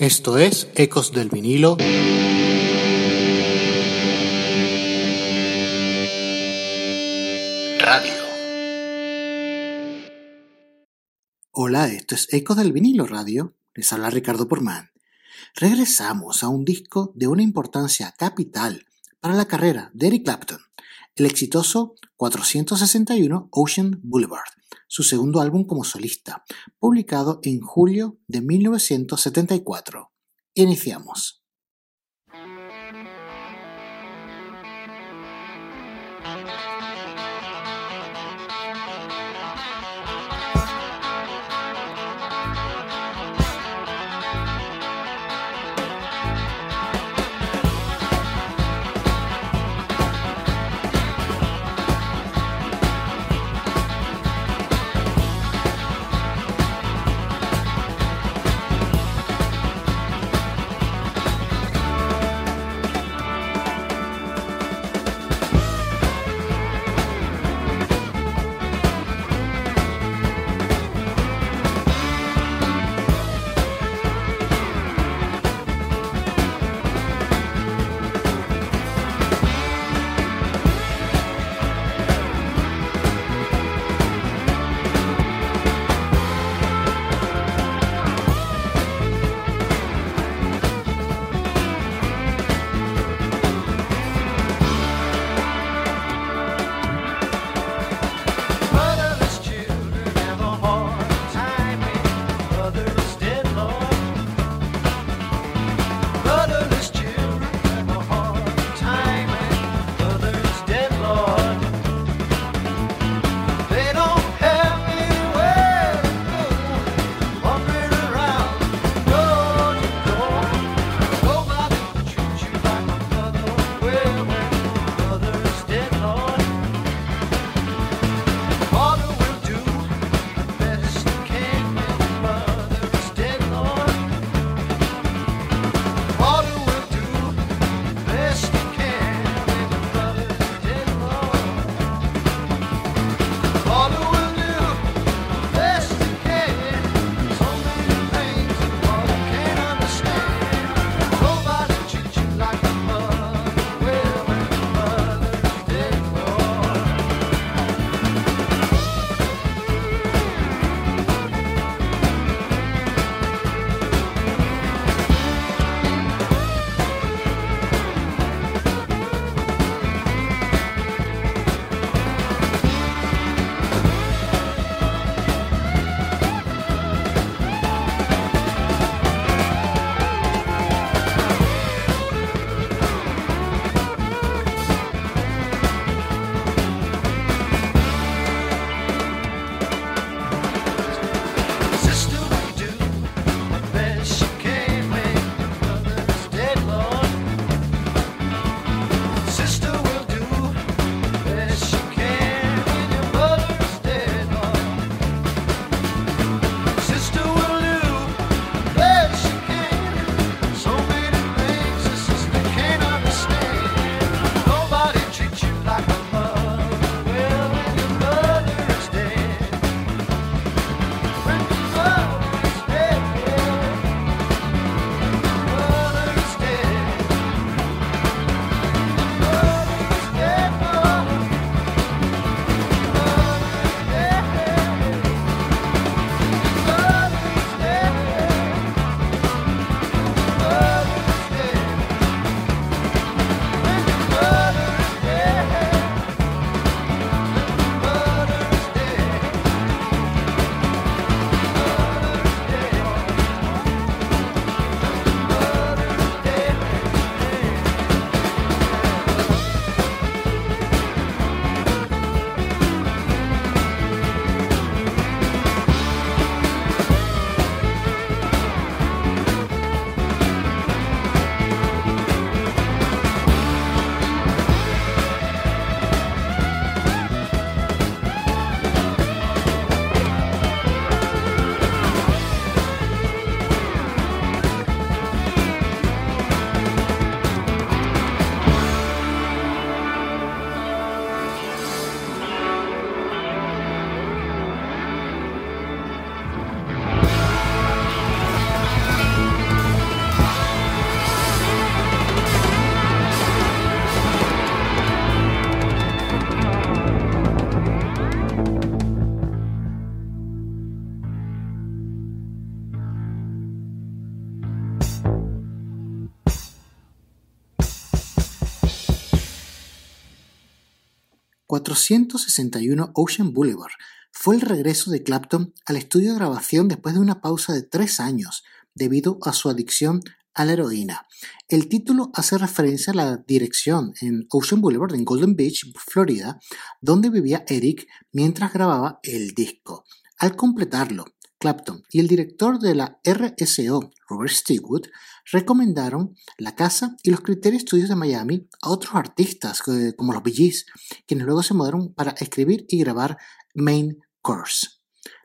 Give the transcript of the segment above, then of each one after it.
Esto es Ecos del vinilo. Radio. Hola, esto es Ecos del vinilo radio. Les habla Ricardo Porman. Regresamos a un disco de una importancia capital para la carrera de Eric Clapton, el exitoso 461 Ocean Boulevard, su segundo álbum como solista, publicado en julio de 1974. Iniciamos. 461 Ocean Boulevard fue el regreso de Clapton al estudio de grabación después de una pausa de tres años debido a su adicción a la heroína. El título hace referencia a la dirección en Ocean Boulevard en Golden Beach, Florida, donde vivía Eric mientras grababa el disco. Al completarlo, Clapton y el director de la RSO, Robert Stigwood, recomendaron la casa y los Criterios Studios de Miami a otros artistas eh, como los Bee Gees, quienes luego se mudaron para escribir y grabar Main Course.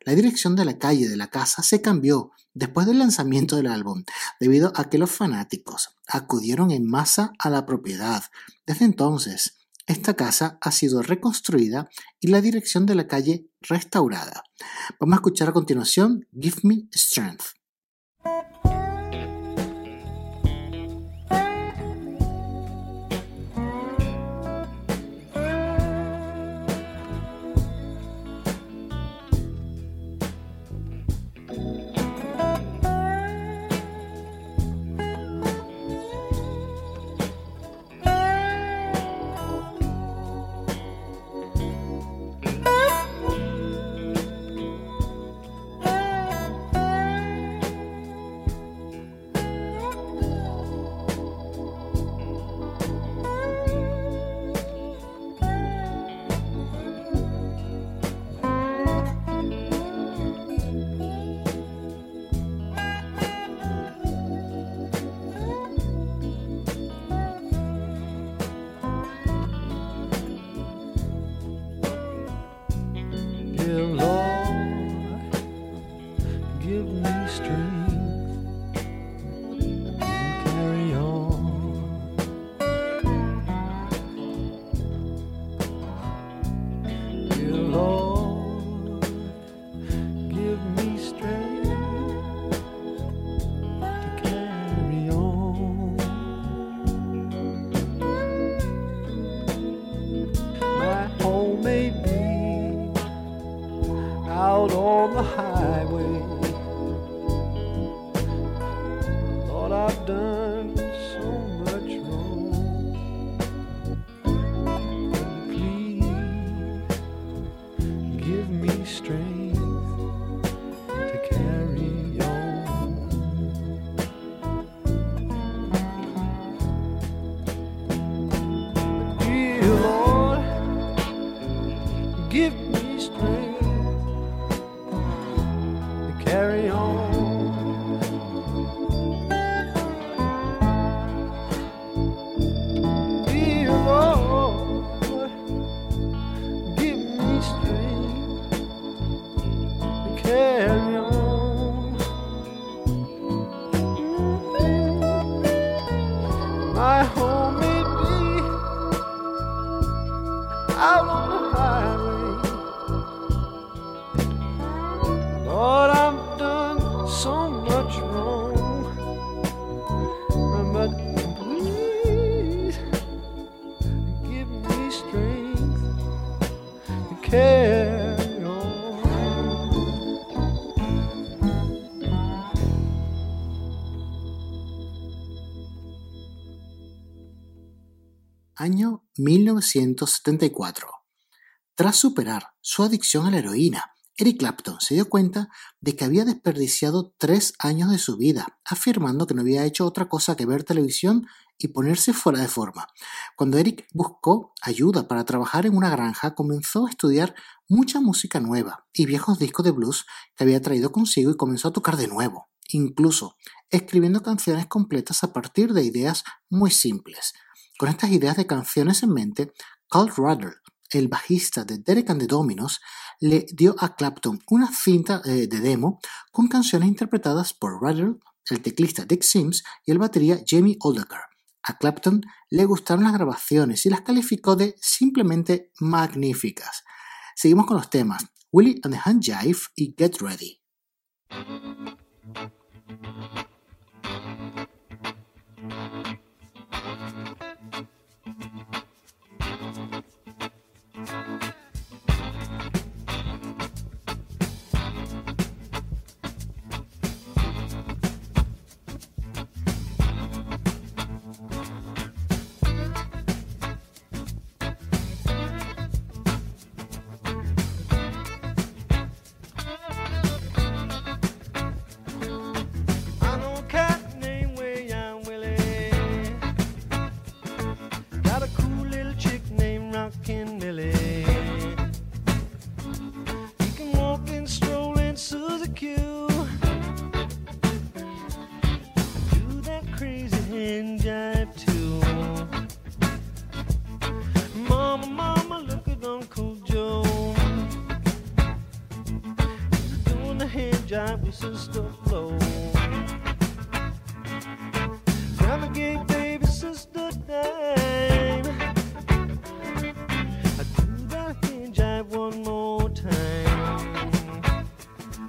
La dirección de la calle de la casa se cambió después del lanzamiento del álbum, debido a que los fanáticos acudieron en masa a la propiedad. Desde entonces, esta casa ha sido reconstruida y la dirección de la calle restaurada. Vamos a escuchar a continuación Give Me Strength. 1974. Tras superar su adicción a la heroína, Eric Clapton se dio cuenta de que había desperdiciado tres años de su vida, afirmando que no había hecho otra cosa que ver televisión y ponerse fuera de forma. Cuando Eric buscó ayuda para trabajar en una granja, comenzó a estudiar mucha música nueva y viejos discos de blues que había traído consigo y comenzó a tocar de nuevo, incluso escribiendo canciones completas a partir de ideas muy simples. Con estas ideas de canciones en mente, Carl Ruddle, el bajista de Derek and the Dominos, le dio a Clapton una cinta eh, de demo con canciones interpretadas por Ruddle, el teclista Dick Sims y el batería Jamie Oldaker. A Clapton le gustaron las grabaciones y las calificó de simplemente magníficas. Seguimos con los temas Willie and the Hand Jive y Get Ready. sister flow. Time gave baby sister, time. I do the hand jive one more time.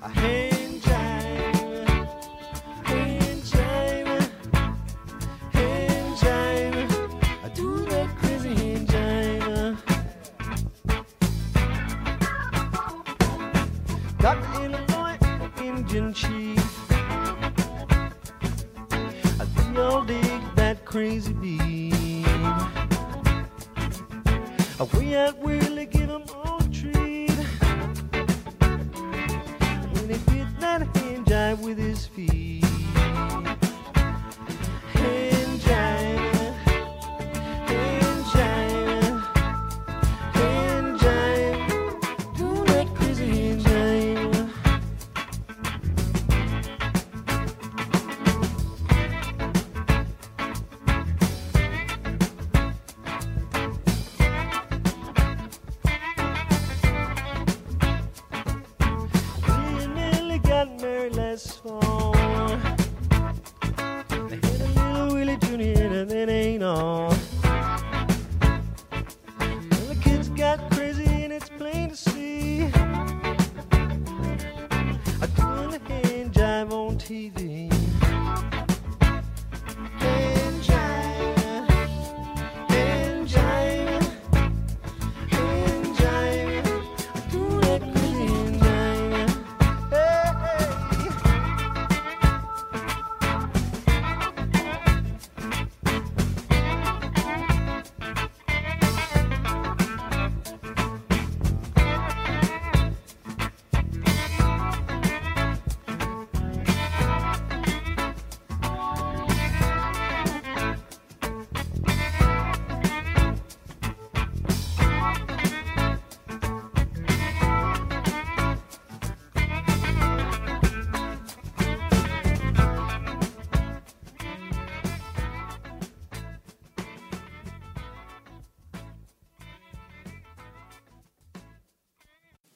I hand jive, hand jive, hand jive. I do that crazy hand jive. Got me in a and cheap. I think I'll dig that crazy beam. Way out, really give them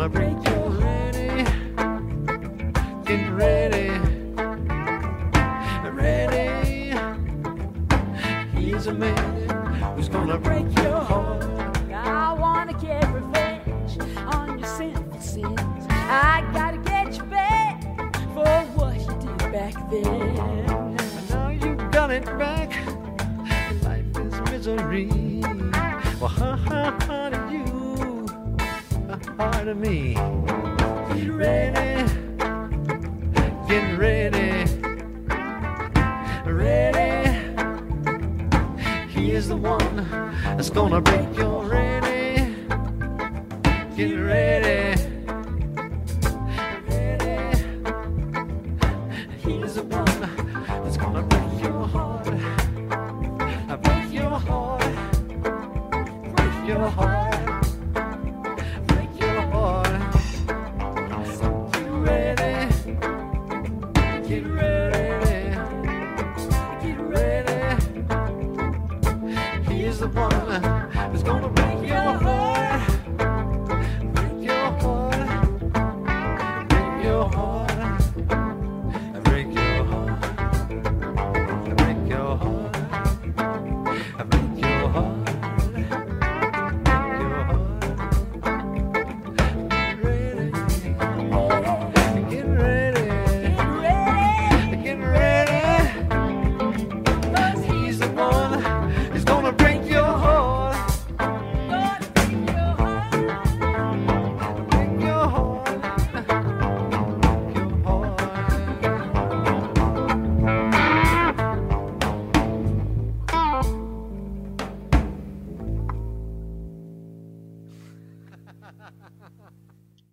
gonna break your ready, getting ready, ready. He's a man who's gonna break your heart. I wanna get revenge on your sinful sins. I gotta get you back for what you did back then. And now you've done it back. Life is misery. part of me. Get ready, get ready, ready. He is the one that's gonna break your ready. Get ready.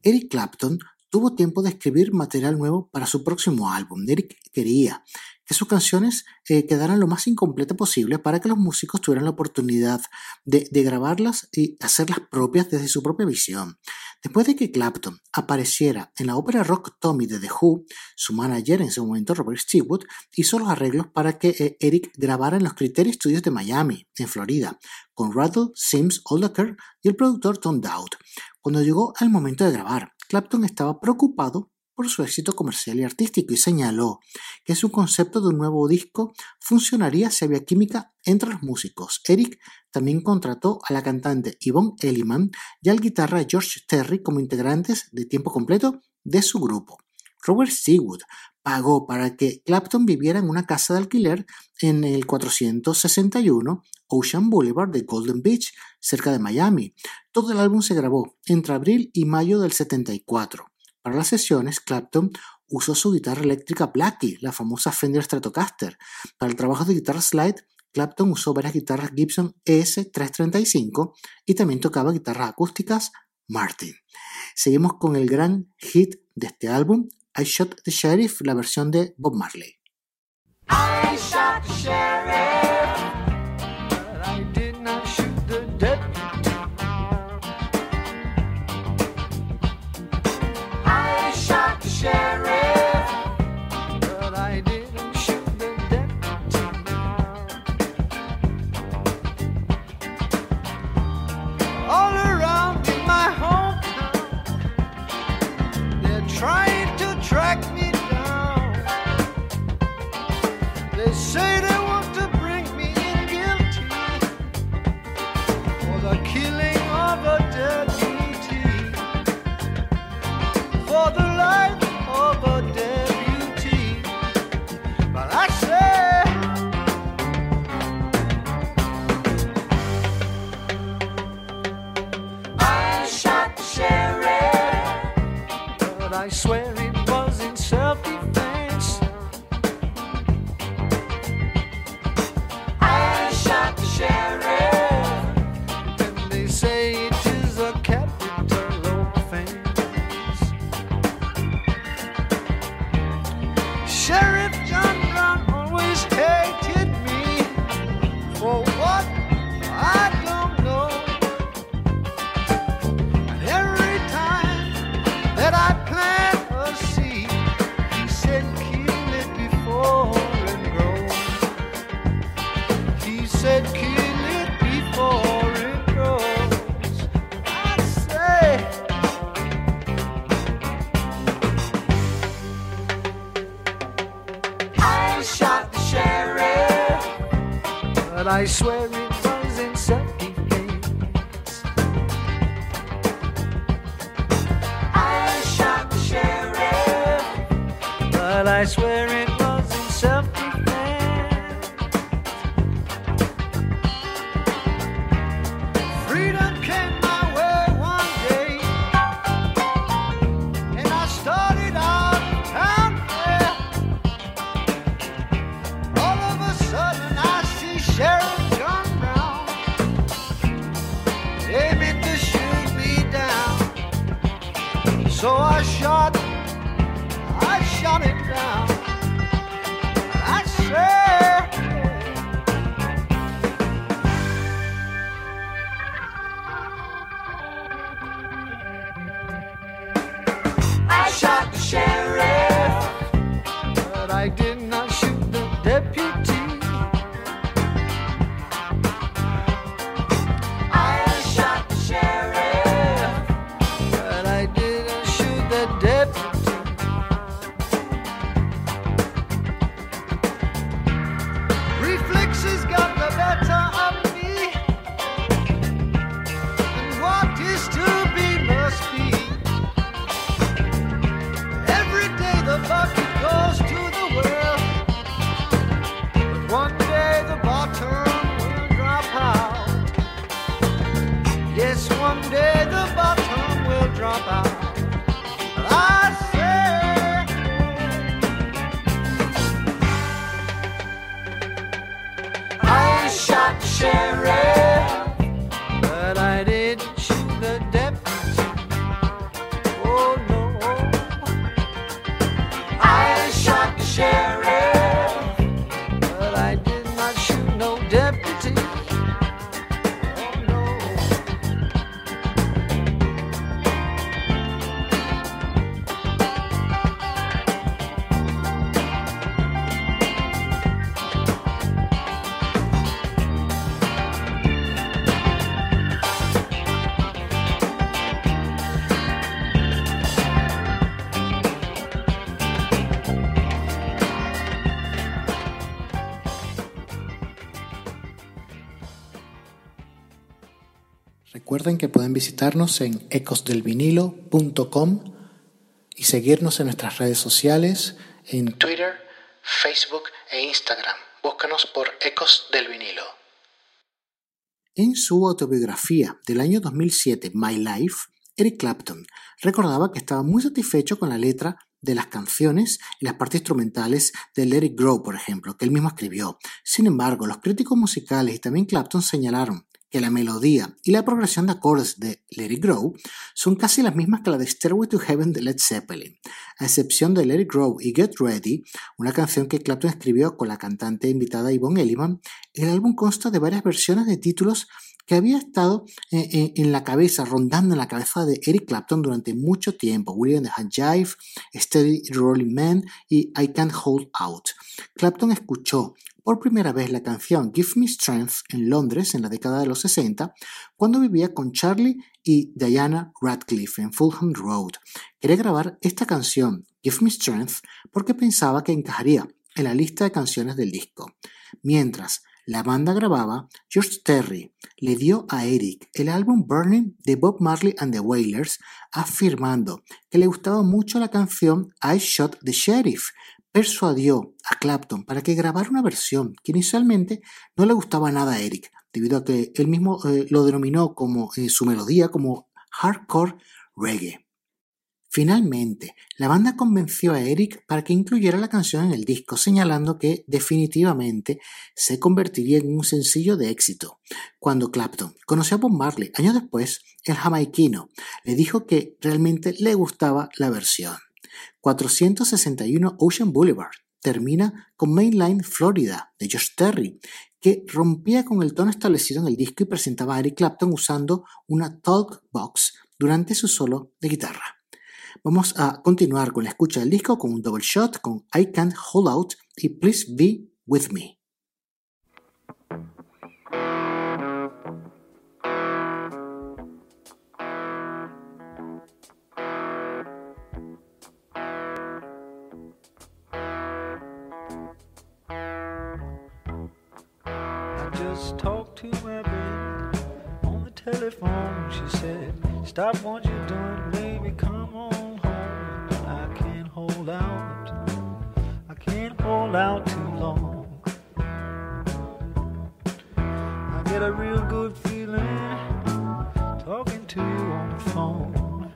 Eric Clapton tuvo tiempo de escribir material nuevo para su próximo álbum. Eric quería que sus canciones eh, quedaran lo más incompleta posible para que los músicos tuvieran la oportunidad de, grabarlas y hacerlas propias desde su propia visión. Después de que Clapton apareciera en la ópera rock Tommy de The Who, su manager en ese momento Robert Stewart hizo los arreglos para que eh, Eric grabara en los Criteria Studios de Miami, en Florida, con Rattle, Sims, Oldaker y el productor Tom Dowd. Cuando llegó el momento de grabar, Clapton estaba preocupado por su éxito comercial y artístico y señaló que su concepto de un nuevo disco funcionaría si había química entre los músicos. Eric también contrató a la cantante Yvonne Elliman y al guitarra George Terry como integrantes de tiempo completo de su grupo. Robert Seawood pagó para que Clapton viviera en una casa de alquiler en el 461 Ocean Boulevard de Golden Beach, cerca de Miami. Todo el álbum se grabó entre abril y mayo del 74. Para las sesiones, Clapton usó su guitarra eléctrica Blackie, la famosa Fender Stratocaster. Para el trabajo de guitarra slide, Clapton usó varias guitarras Gibson ES335 y también tocaba guitarras acústicas Martin. Seguimos con el gran hit de este álbum, I Shot the Sheriff, la versión de Bob Marley. I shot the sheriff, So I shot, I shot it down. Recuerden que pueden visitarnos en ecosdelvinilo.com y seguirnos en nuestras redes sociales en Twitter, Facebook e Instagram. Búscanos por Ecos del Vinilo. En su autobiografía del año 2007, My Life, Eric Clapton recordaba que estaba muy satisfecho con la letra de las canciones y las partes instrumentales de Let It por ejemplo, que él mismo escribió. Sin embargo, los críticos musicales y también Clapton señalaron que la melodía y la progresión de acordes de Let It Grow son casi las mismas que la de Stairway to Heaven de Led Zeppelin, a excepción de Let It Grow y Get Ready, una canción que Clapton escribió con la cantante invitada Yvonne Elliman. El álbum consta de varias versiones de títulos que había estado eh, eh, en la cabeza, rondando en la cabeza de Eric Clapton durante mucho tiempo. William the Jive, Steady Rolling Man y I Can't Hold Out. Clapton escuchó por primera vez la canción Give Me Strength en Londres en la década de los 60, cuando vivía con Charlie y Diana Radcliffe en Fulham Road. Quería grabar esta canción, Give Me Strength, porque pensaba que encajaría en la lista de canciones del disco. Mientras la banda grababa, George Terry le dio a Eric el álbum Burning de Bob Marley and the Wailers, afirmando que le gustaba mucho la canción I Shot the Sheriff, persuadió a Clapton para que grabara una versión que inicialmente no le gustaba nada a Eric, debido a que él mismo eh, lo denominó como eh, su melodía como hardcore reggae. Finalmente, la banda convenció a Eric para que incluyera la canción en el disco, señalando que definitivamente se convertiría en un sencillo de éxito. Cuando Clapton conoció a Bob Marley años después, el jamaiquino le dijo que realmente le gustaba la versión. 461 Ocean Boulevard termina con Mainline Florida de Josh Terry, que rompía con el tono establecido en el disco y presentaba a Eric Clapton usando una talk box durante su solo de guitarra. Vamos a continuar con la escucha del disco con un double shot con I Can't Hold Out y Please Be With Me. Stop what you're doing, baby, come on home. I can't hold out, I can't hold out too long. I get a real good feeling talking to you on the phone.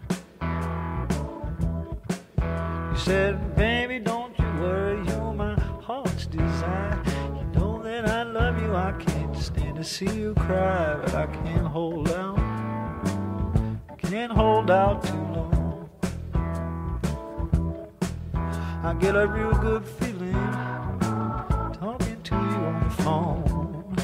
You said, Baby, don't you worry, you're my heart's desire. You know that I love you, I can't stand to see you cry, but I can't hold out can't hold out too long. I get a real good feeling talking to you on the phone.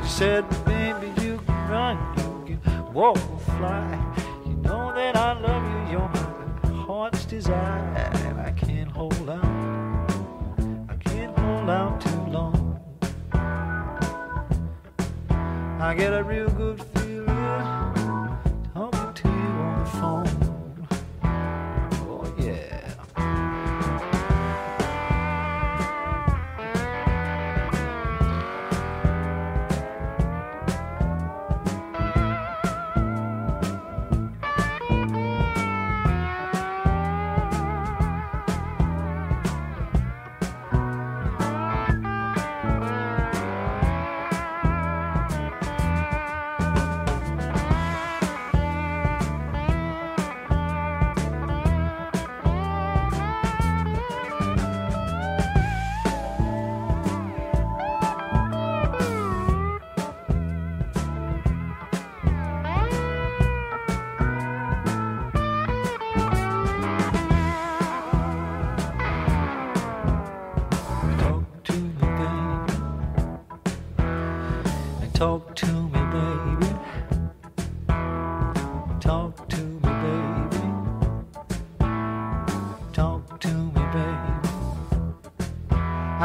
She said, baby, you can run, you can walk or fly. You know that I love you, you're my heart's desire. And I can't hold out, I can't hold out too long. I get a real good feeling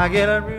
I get a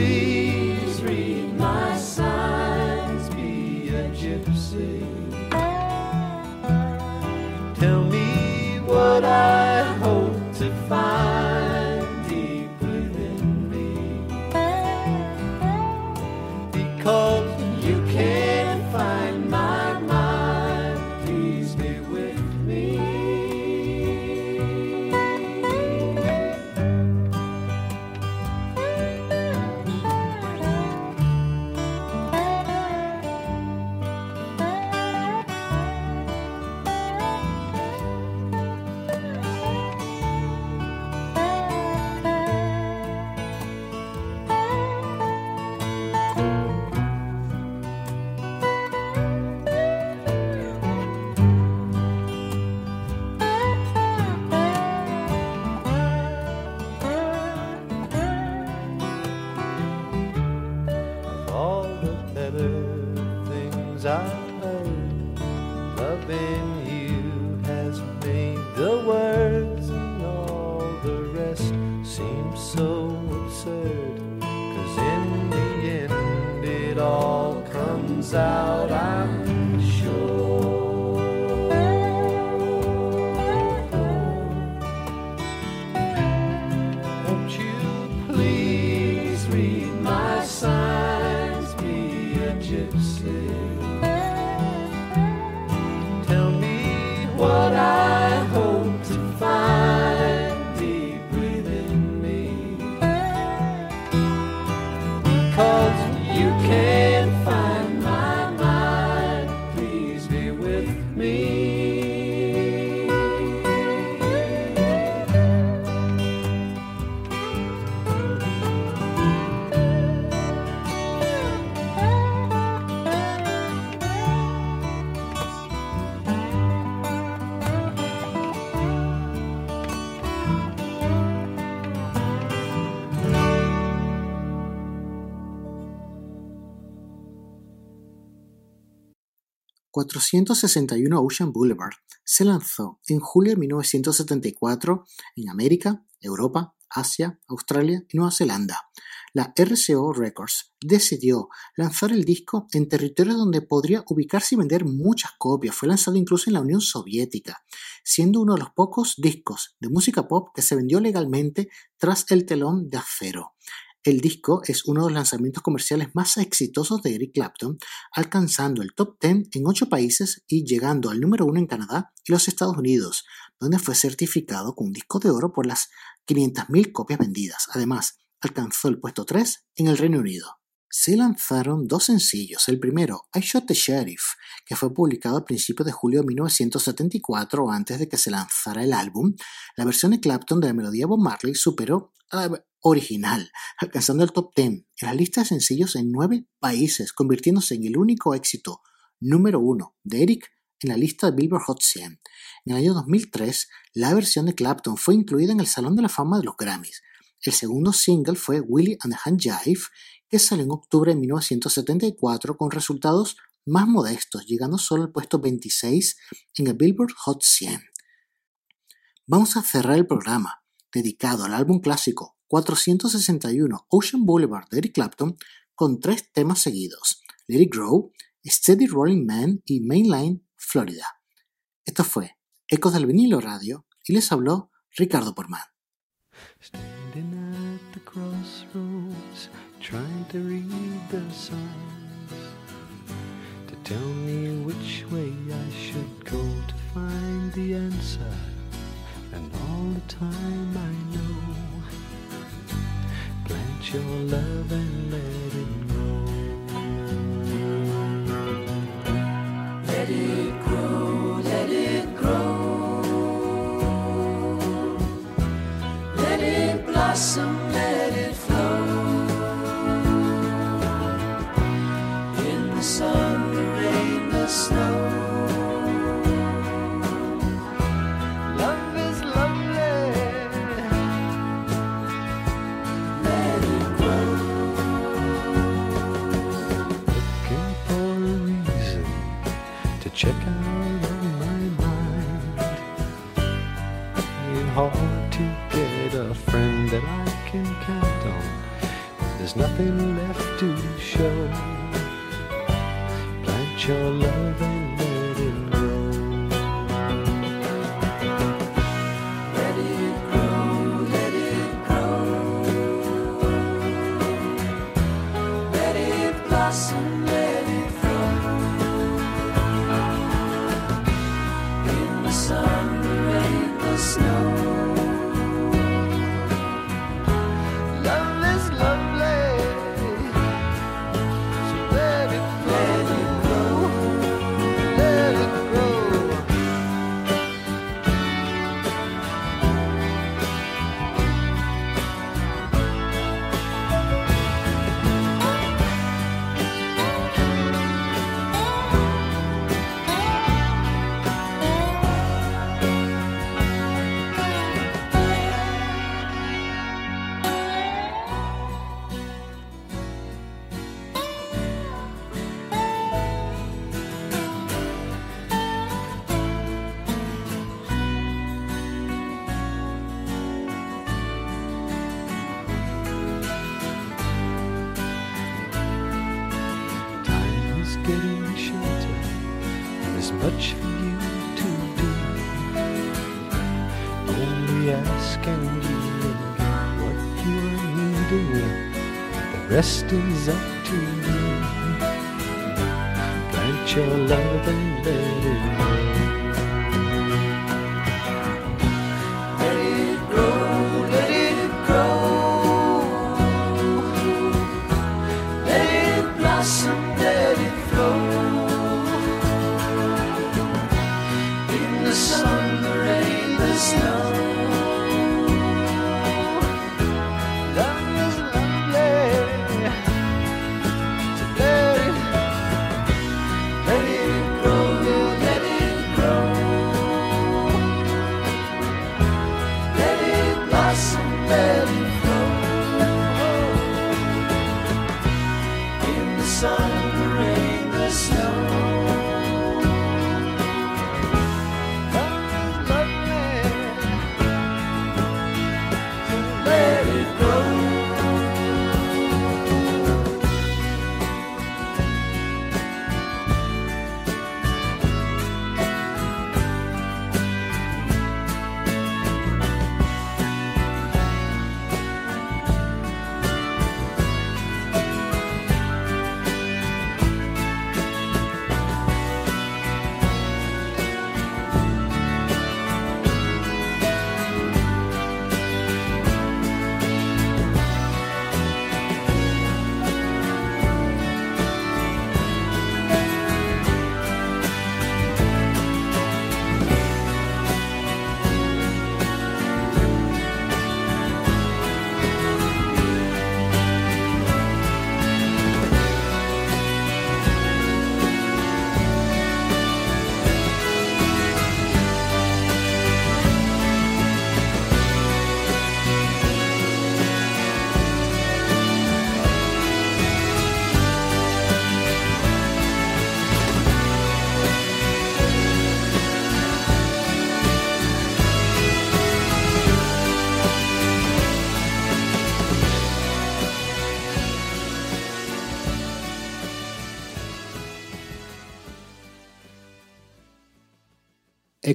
see. ...461 Ocean Boulevard se lanzó en julio de 1974 en América, Europa, Asia, Australia y Nueva Zelanda. La RCO Records decidió lanzar el disco en territorios donde podría ubicarse y vender muchas copias. Fue lanzado incluso en la Unión Soviética, siendo uno de los pocos discos de música pop que se vendió legalmente tras el telón de acero. El disco es uno de los lanzamientos comerciales más exitosos de Eric Clapton, alcanzando el top 10 en 8 países y llegando al número 1 en Canadá y los Estados Unidos, donde fue certificado con un disco de oro por las 500.000 copias vendidas. Además, alcanzó el puesto 3 en el Reino Unido. Se lanzaron dos sencillos. El primero, I Shot the Sheriff, que fue publicado a principios de julio de 1974, antes de que se lanzara el álbum. La versión de Clapton de la melodía Bob Marley superó a la original, alcanzando el top 10 en la lista de sencillos en nueve países, convirtiéndose en el único éxito número uno de Eric en la lista de Billboard Hot 100. En el año 2003, la versión de Clapton fue incluida en el Salón de la Fama de los Grammys. El segundo single fue Willie and the Hand Jive, que salió en octubre de 1974 con resultados más modestos, llegando solo al puesto 26 en el Billboard Hot 100. Vamos a cerrar el programa, dedicado al álbum clásico 461 Ocean Boulevard de Eric Clapton, con tres temas seguidos, Let It Grow, Steady Rolling Man y Mainline Florida. Esto fue Ecos del Vinilo Radio y les habló Ricardo Porman. Tell me which way I should go to find the answer. And all the time I your love and let it grow. Let it grow, let it grow. Let it blossom, There's nothing left to show. Plant your love rest is up to you. Plant your love and let it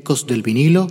del vinilo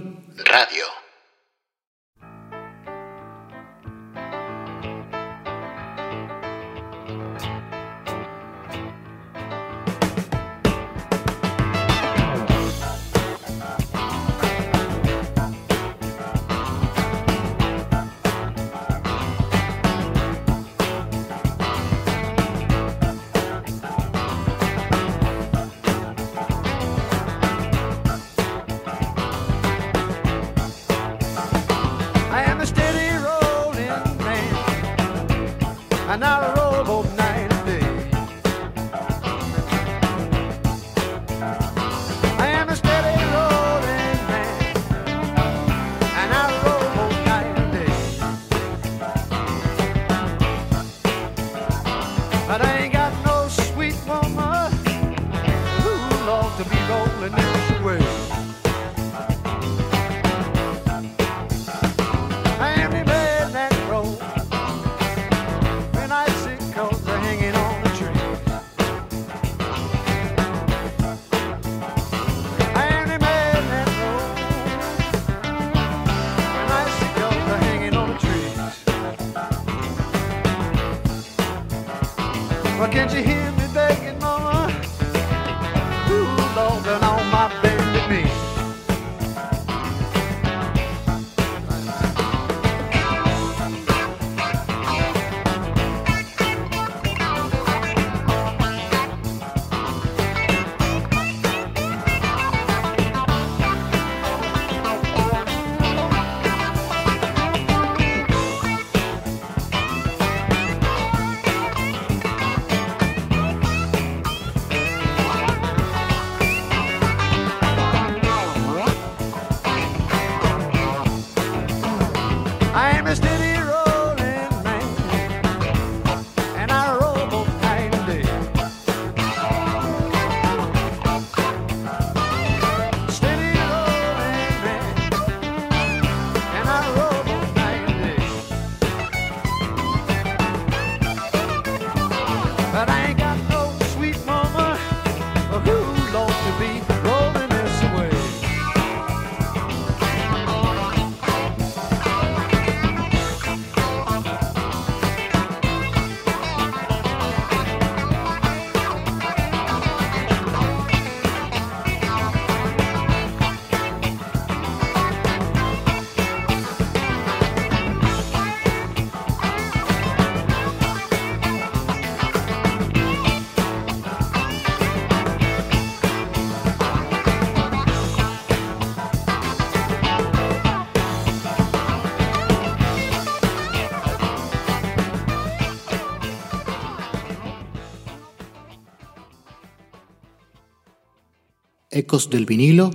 Ecos del vinilo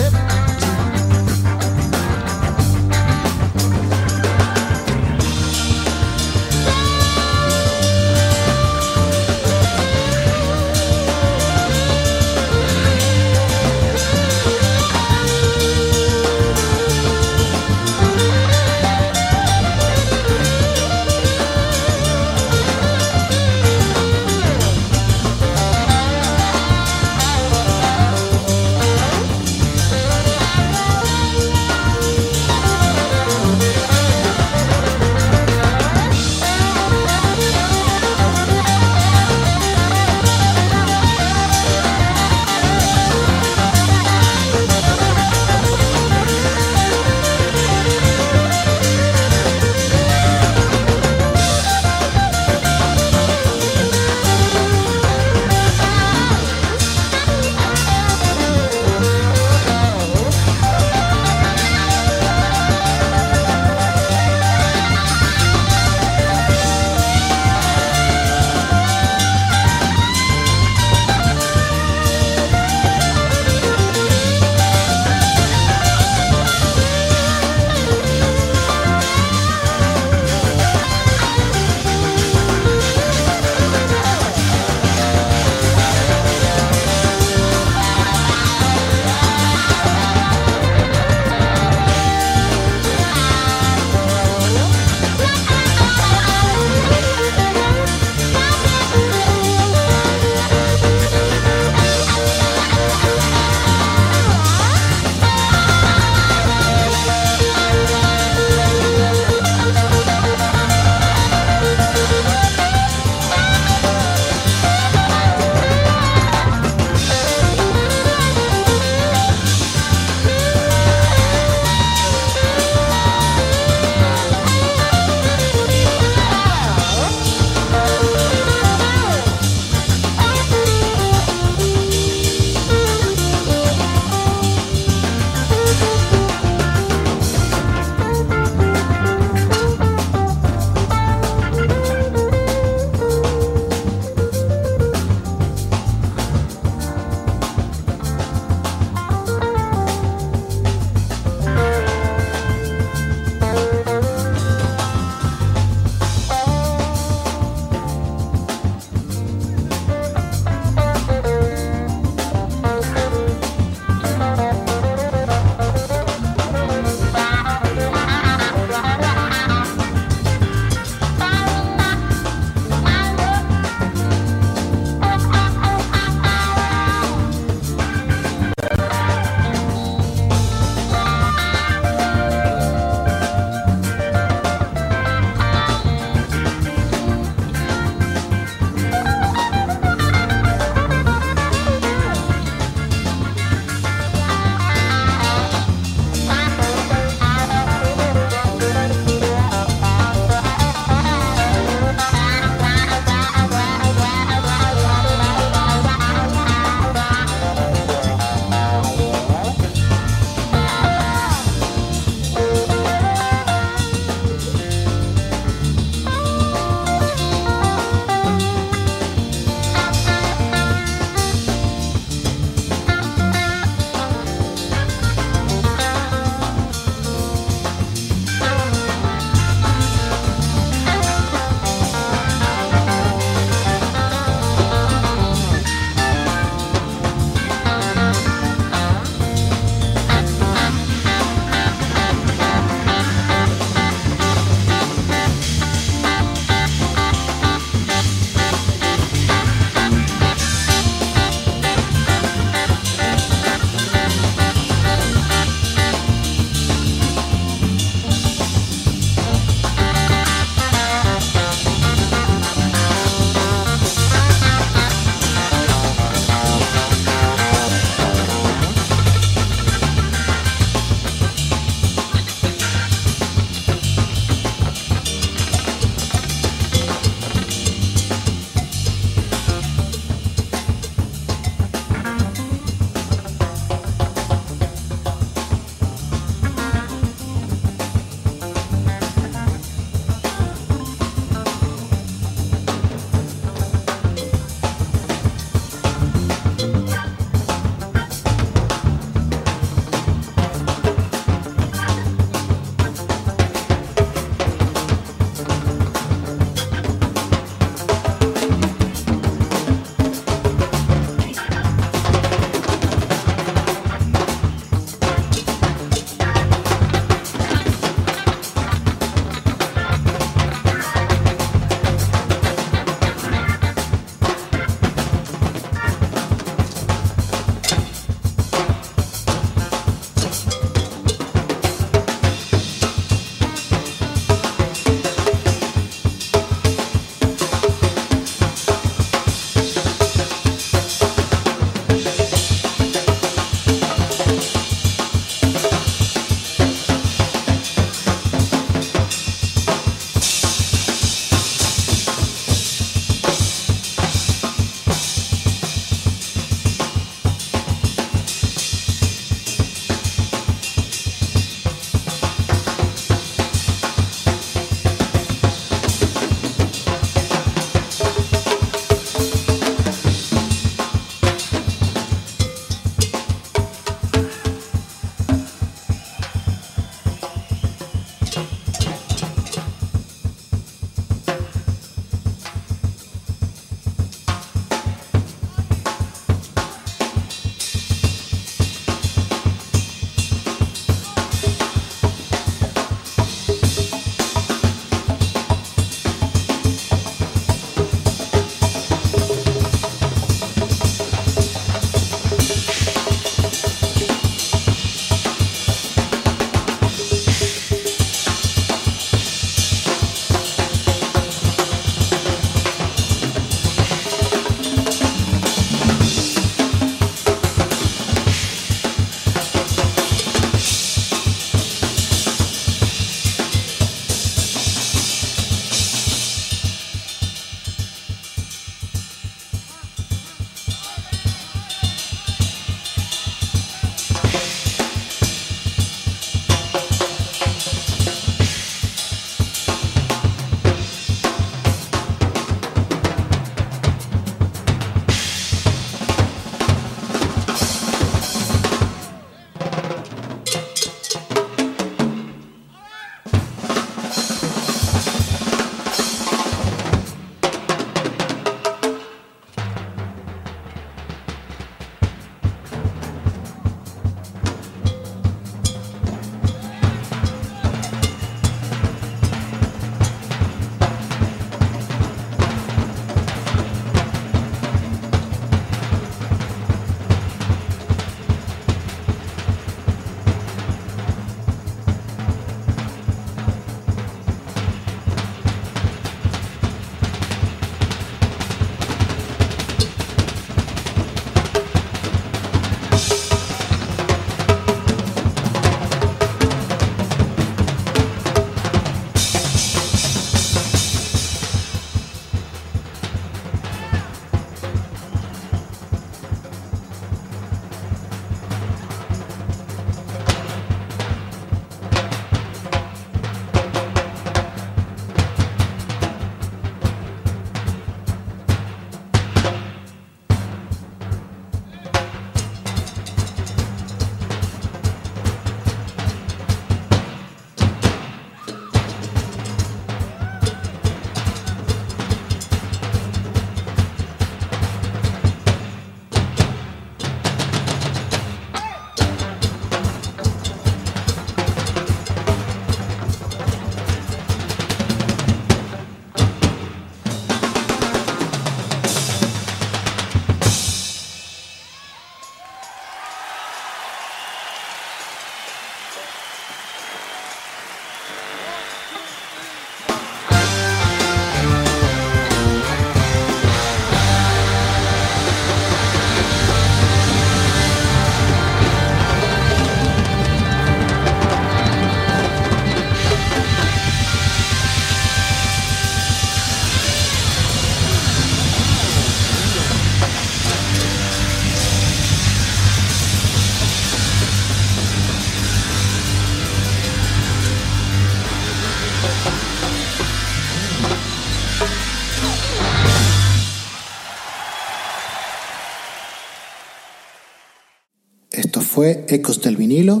Ecos del vinilo